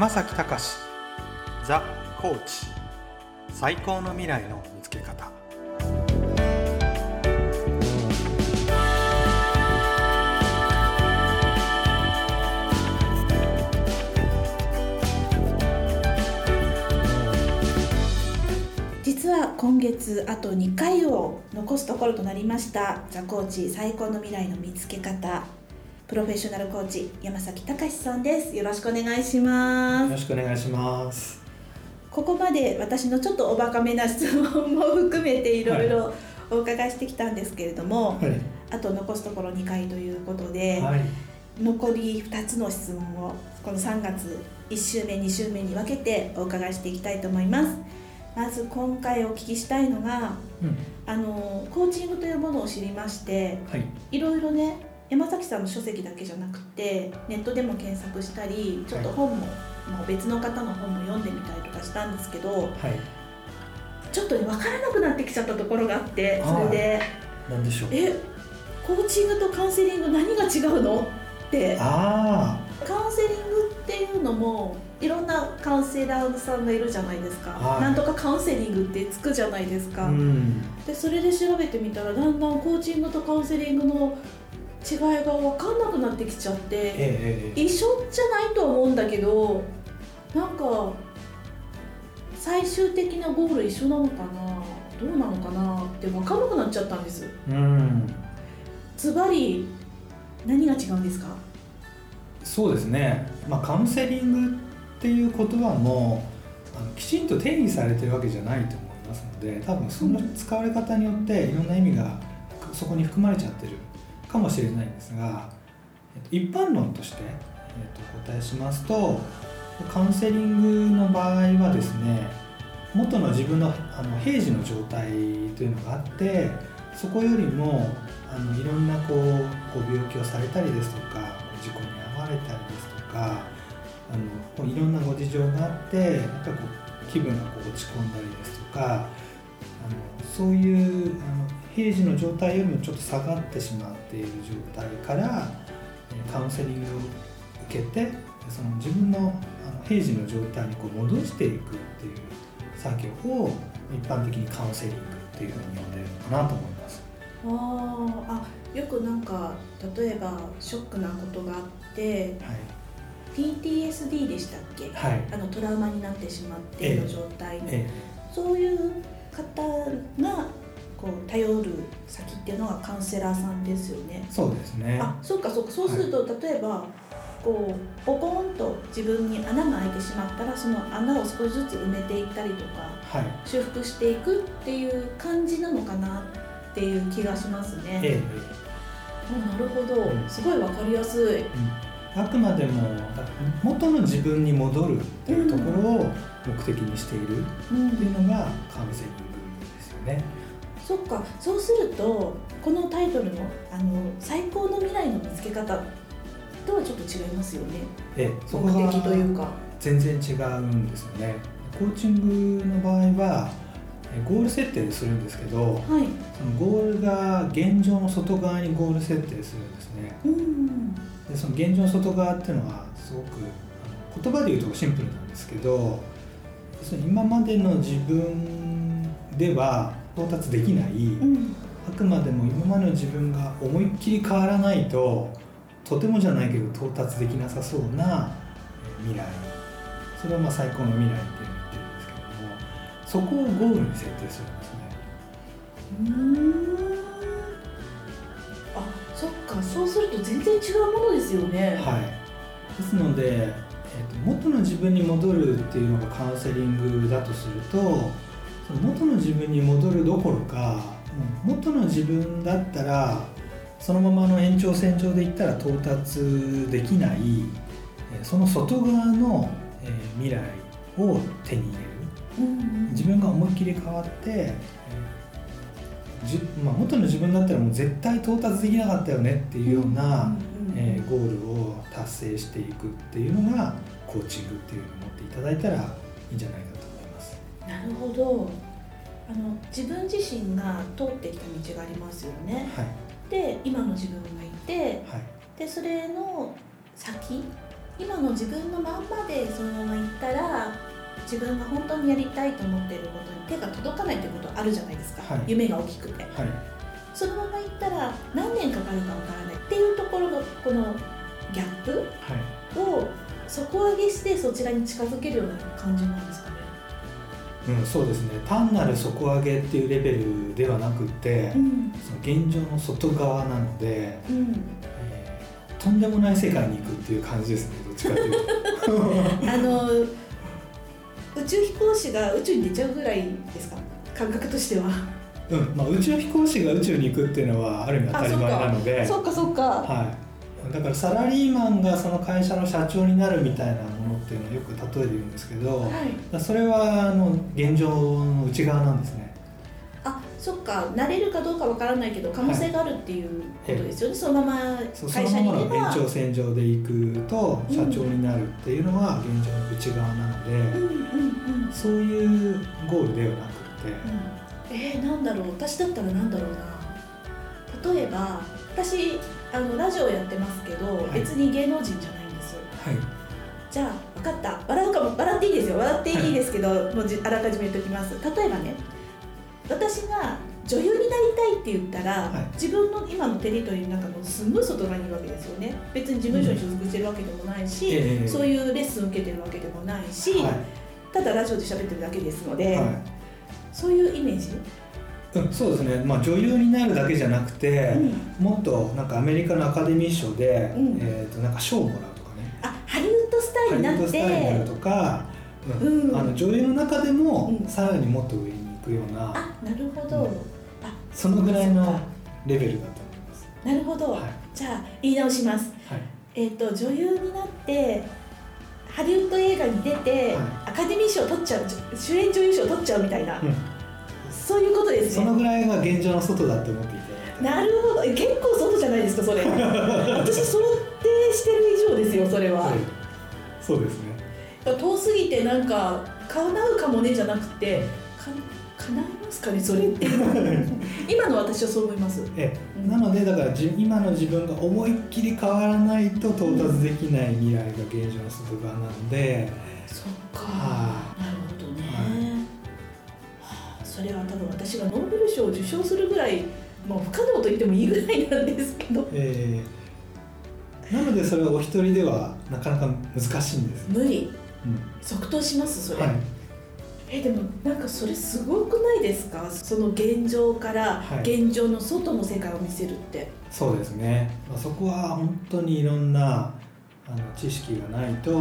山崎隆ザ・コーチ最高の未来の見つけ方。実は今月あと2回を残すところとなりましたザ・コーチ最高の未来の見つけ方。プロフェッショナルコーチ山崎隆さんです。よろしくお願いします。よろしくお願いします。ここまで私のちょっとおバカめな質問も含めていろい。ろお伺いしてきたんですけれども、はい、あと残すところ2回ということで、はい、残り2つの質問をこの3月1週目2週目に分けてお伺いしていきたいと思います。まず今回お聞きしたいのが、うん、あのコーチングというものを知りましてはい、いろいろね山崎さんの書籍だけじゃなくてネットでも検索したりちょっと本も、もう別の方の本も読んでみたりとかしたんですけどはい、ちょっとね分からなくなってきちゃったところがあってそれでなんでしょう「えコーチングとカウンセリング何が違うの?」って。あカウンセリングっていうのもいろんなカウンセラーさんがいるじゃないですか、はい。なんとかカウンセリングってつくじゃないですあか、うん。でそれで調べてみたらだんだんコーチングとカウンセリングの違いが分かんなくなってきちゃってええええ一緒じゃないとは思うんだけどなんか最終的なゴール一緒なのかなどうなのかなって分かんなくなっちゃったんです。うん。ズバリ何が違うんですか？そうですね、まあ、カウンセリングっていう言葉もあのきちんと定義されてるわけじゃないと思いますので多分その使われ方によっていろんな意味がそこに含まれちゃってるかもしれないんですが一般論として、えっと、お答えしますとカウンセリングの場合はですね元の自分のあの平時の状態というのがあってそこよりもあのいろんなこうご病気をされたりですとか事故に遭われたりですとかあのこういろんなご事情があってやっぱこう気分がこう落ち込んだりですとかあのそういうあの平時の状態よりもちょっと下がってしまっている状態からえカウンセリングを受けてその自分の平時の状態にこう戻していくっていう作業を一般的にカウンセリングっていうふうに呼んでるのかなと思います。あよくなんか例えばショックなことがあってはい。PTSD でしたっけ？はい。あのトラウマになってしまっての状態の、え。そういう方がこう頼る先っていうのはカウンセラーさんですよねえ。そうですね。あそうかそうかそうすると、例えばこうポコンと自分に穴が開いてしまったらその穴を少しずつ埋めていったりとかはい。修復していくっていう感じなのかなっていう気がしますね。ええなるほど、うんすごいわかりやすい。えうん、あくまでも元の自分に戻るっていうところを目的にしているうんっていうのがカウンセリングですよね。そっかそうするとこのタイトルのあの最高の未来の見つけ方とはちょっと違いますよねええそこ目が的というか全然違うんですよね。コーチングの場合はえゴール設定するんですけどはいそのゴールが現状の外側にゴール設定するんですね。うんでその現状の外側っていうのはすごく言葉で言うとシンプルなんですけど今までの自分では到達できない、うん。あくまでも今までの自分が思いっきり変わらないととてもじゃないけど到達できなさそうなえー未来。それをまあ最高の未来って言ってるんですけれどもそこをゴールに設定するんですね。うーん。あそっか。そうすると全然違うものですよね。はい、ですので、えー、と元の自分に戻るっていうのがカウンセリングだとすると元の自分に戻るどころか元の自分だったらそのままの延長線上でいったら到達できないえーその外側の、えー未来を手に入れる。うん自分が思いっきり変わって、えーじまあ、元の自分だったらもう絶対到達できなかったよねっていうような、うん。えーゴールを達成していくっていうのがコーチングっていうのを持っていただいたらいいんじゃないかと。なるほど。あの自分自身が通ってきた道がありますよね。はい。で今の自分がいてはい。でそれの先今の自分のまんまでそのままいったら自分が本当にやりたいと思っていることに手が届かないということあるじゃないですか、はい。夢が大きくて。はい。そのままいったら何年かかるかわからない。っていうところのこのギャップはい。を底上げしてそちらに近づけるような感じなんですか？ね。うん、そうですね。単なる底上げっていうレベルではなくて、うん。その現状の外側なので、うん、えーとんでもない世界に行くっていう感じですねどっちかというと。あの宇宙飛行士が宇宙に出ちゃうぐらいですか？感覚としては。うんまあ、宇宙飛行士が宇宙に行くっていうのはある意味当たり前なので。そっか。そっか。はい、だからサラリーマンがその会社の社長になるみたいなものっていうのをよく例えて言うんですけど、はい。それはあの現状の内側なんですね。あそっか。慣れるかどうかわからないけど可能性があるっていうことですよね、そのままそうそ会のままの社にいれば。延長線上で行くとうん社長になるっていうのは現状の内側なので、うんうんうん。そういうゴールではなくて、えー、なんだろう。私だったらなんだろうな。例えば私あのラジオやってますけど、はい。別に芸能人じゃないんですはいじゃあ分かった。笑うかも。笑っていいですよ。笑っていいですけど もうじあらかじめ言っておきます。例えばね私が女優になりたいって言ったら、はい。自分の今のテリトリーの中のすんごい外側にいるわけですよね。別に事務所に所属してるわけでもないし、ええ。そういうレッスン受けてるわけでもないし、はただラジオで喋ってるだけですのいで、はい。そういうイメージ、うん、そうですね、まあ、女優になるだけじゃなくて、うん。もっとなんかアメリカのアカデミー賞で、うん。えー、となんか賞をもらうドスターになっハリウッドスターになるてとか、うん。うんあの女優の中でもうん。さらにもっと上に行くような、あなるほど、うん。あそのぐらいのレベルだと思います。なるほど、はい。じゃあ言い直します。はい。えっ、と女優になってハリウッド映画に出て、はアカデミー賞取っちゃう主演女優賞取っちゃうみたいな、うん。そういうことですそのねぐらいが現状の外だって思っていて。なるほど。え結構外じゃないですかそれ。私想定してる以上ですよそれは、そうですね。遠すぎてなんか叶うかもねじゃなくてか叶いますかねそれって。今の私はそう思います。えうんなのでだからじ今の自分が思いっきり変わらないと到達できない未来が現状の外側なので、そっか、はなるほどね、はい。はあそれは多分私がノーベル賞を受賞するぐらいもう不可能と言ってもいいぐらいなんですけど。えーなのでそれはお一人ではなかなか難しいんです、無理。うん。即答しますそれ、はい、えでもなんかそれすごくないですか？その現状からはい。現状の外の世界を見せるって、そうですね、まあ、そこは本当にいろんなあの知識がないと、えー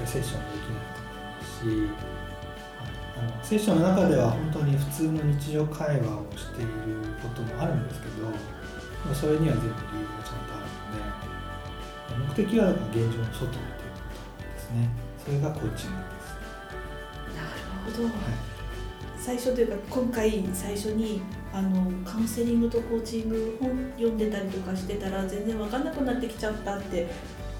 やっぱりセッションできないと思いますし、はい、あのセッションの中では本当に普通の日常会話をしていることもあるんですけどまあそれには全部理由がちゃんとあるので目的はだから現状の外っていうことですね。それがコーチングです、なるほど、はい。最初というか今回最初にあのカウンセリングとコーチング本読んでたりとかしてたら全然分かんなくなってきちゃったって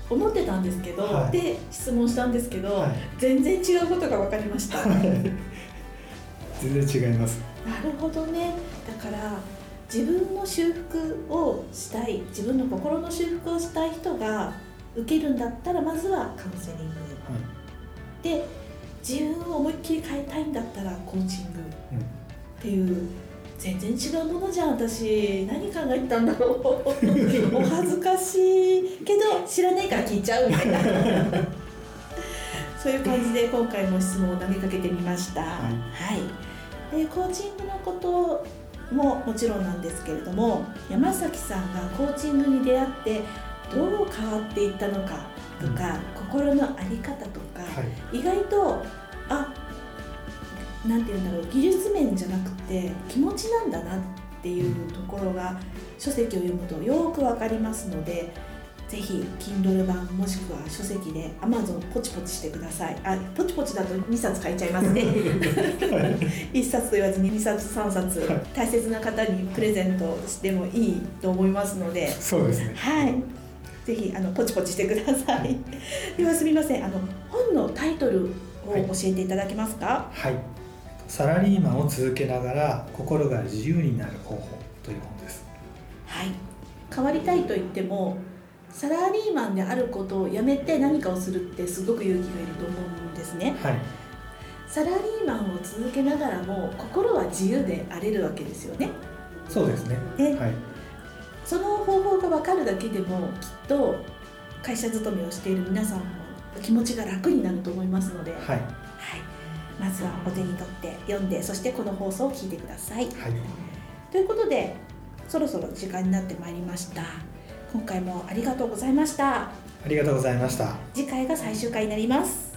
思ってたんですけど、はい。で質問したんですけど、はい。全然違うことが分かりました。な全然違います。るほどね。だから自分の修復をしたい自分の心の修復をしたい人が受けるんだったらまずはカウンセリング。で自分を思いっきり変えたいんだったらコーチング。うん。っていう全然違うものじゃん私。何考えてたんだろう。お恥ずかしいけど知らないから聞いちゃうみたいな。そういう感じで今回も質問を投げかけてみました、はい。でコーチングのことももちろんなんですけれども山崎さんがコーチングに出会ってどう変わっていったのかとか、心の在り方とか、はい。意外とあなんて言うんだろう技術面じゃなくて気持ちなんだなっていうところが書籍を読むとよくわかりますのでぜひ Kindle 版もしくは書籍で Amazon ポチポチしてくださいあポチポチだと2冊買いちゃいますね 1冊と言わずに2冊3冊はい大切な方にプレゼントしてもいいと思いますのでそうですねはい。ぜひあのポチポチしてください。ではすみません。あの本のタイトルを教えていただけますか？はい、サラリーマンを続けながら心が自由になる方法という本です。はい。変わりたいと言ってもサラリーマンであることをやめて何かをするってすごく勇気がいると思うんですね。はい。サラリーマンを続けながらも心は自由であれるわけですよね。そうですね。ね。はい。その方法が分かるだけでもきっと会社勤めをしている皆さんも気持ちが楽になると思いますので、はい、はい。まずはお手に取って読んでそしてこの放送を聞いてください。はい。ということでそろそろ時間になってまいりました今回もありがとうございました。ありがとうございました。次回が最終回になります